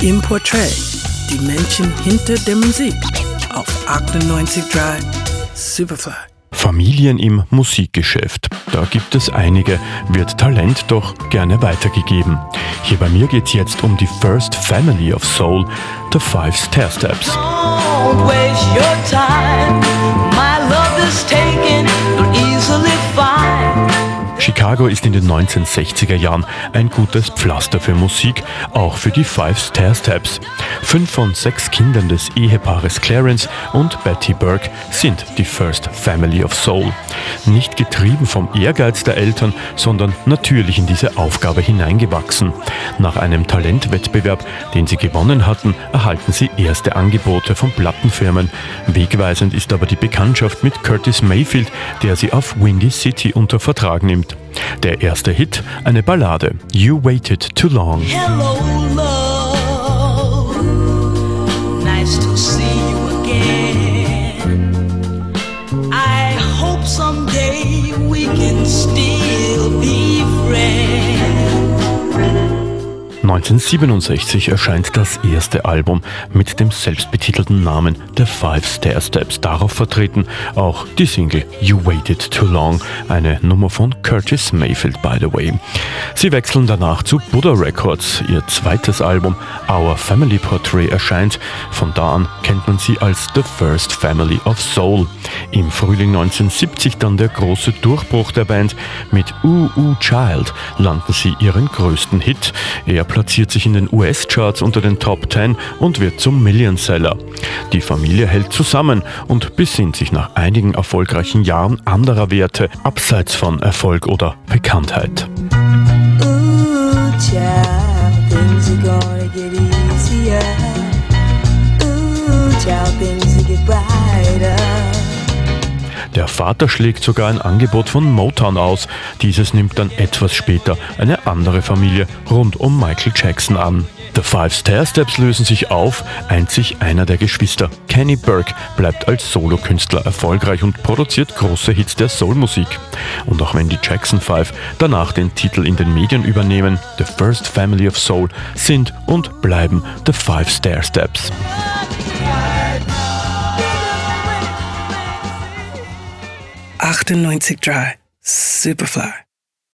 Im Portrait, die Menschen hinter der Musik auf 98.3 Superfly. Familien im Musikgeschäft. Da gibt es einige, wird Talent doch gerne weitergegeben. Hier bei mir geht es jetzt um die First Family of Soul, The Five Stair Steps. Don't waste your time. Chicago ist in den 1960er Jahren ein gutes Pflaster für Musik, auch für die Five Stair Steps. Fünf von sechs Kindern des Ehepaares Clarence und Betty Burke sind die First Family of Soul. Nicht getrieben vom Ehrgeiz der Eltern, sondern natürlich in diese Aufgabe hineingewachsen. Nach einem Talentwettbewerb, den sie gewonnen hatten, erhalten sie erste Angebote von Plattenfirmen. Wegweisend ist aber die Bekanntschaft mit Curtis Mayfield, der sie auf Windy City unter Vertrag nimmt. Der erste Hit, eine Ballade, You Waited Too Long. Hello, 1967 erscheint das erste Album mit dem selbstbetitelten Namen The Five Stair Steps. Darauf vertreten auch die Single You Waited Too Long, eine Nummer von Curtis Mayfield, by the way. Sie wechseln danach zu Buddha Records. Ihr zweites Album Our Family Portrait erscheint. Von da an kennt man sie als The First Family of Soul. Im Frühling 1970 dann der große Durchbruch der Band. Mit Ooh Ooh Child landen sie ihren größten Hit. Er platziert sich in den US-Charts unter den Top 10 und wird zum Millionseller. Die Familie hält zusammen und besinnt sich nach einigen erfolgreichen Jahren anderer Werte abseits von Erfolg oder Bekanntheit. Ooh, child, Der Vater schlägt sogar ein Angebot von Motown aus. Dieses nimmt dann etwas später eine andere Familie rund um Michael Jackson an. The Five Stair Steps lösen sich auf, einzig einer der Geschwister, Kenny Burke, bleibt als Solokünstler erfolgreich und produziert große Hits der Soulmusik. Und auch wenn die Jackson Five danach den Titel in den Medien übernehmen, The First Family of Soul sind und bleiben The Five Stair Steps. 98.3 Superfly.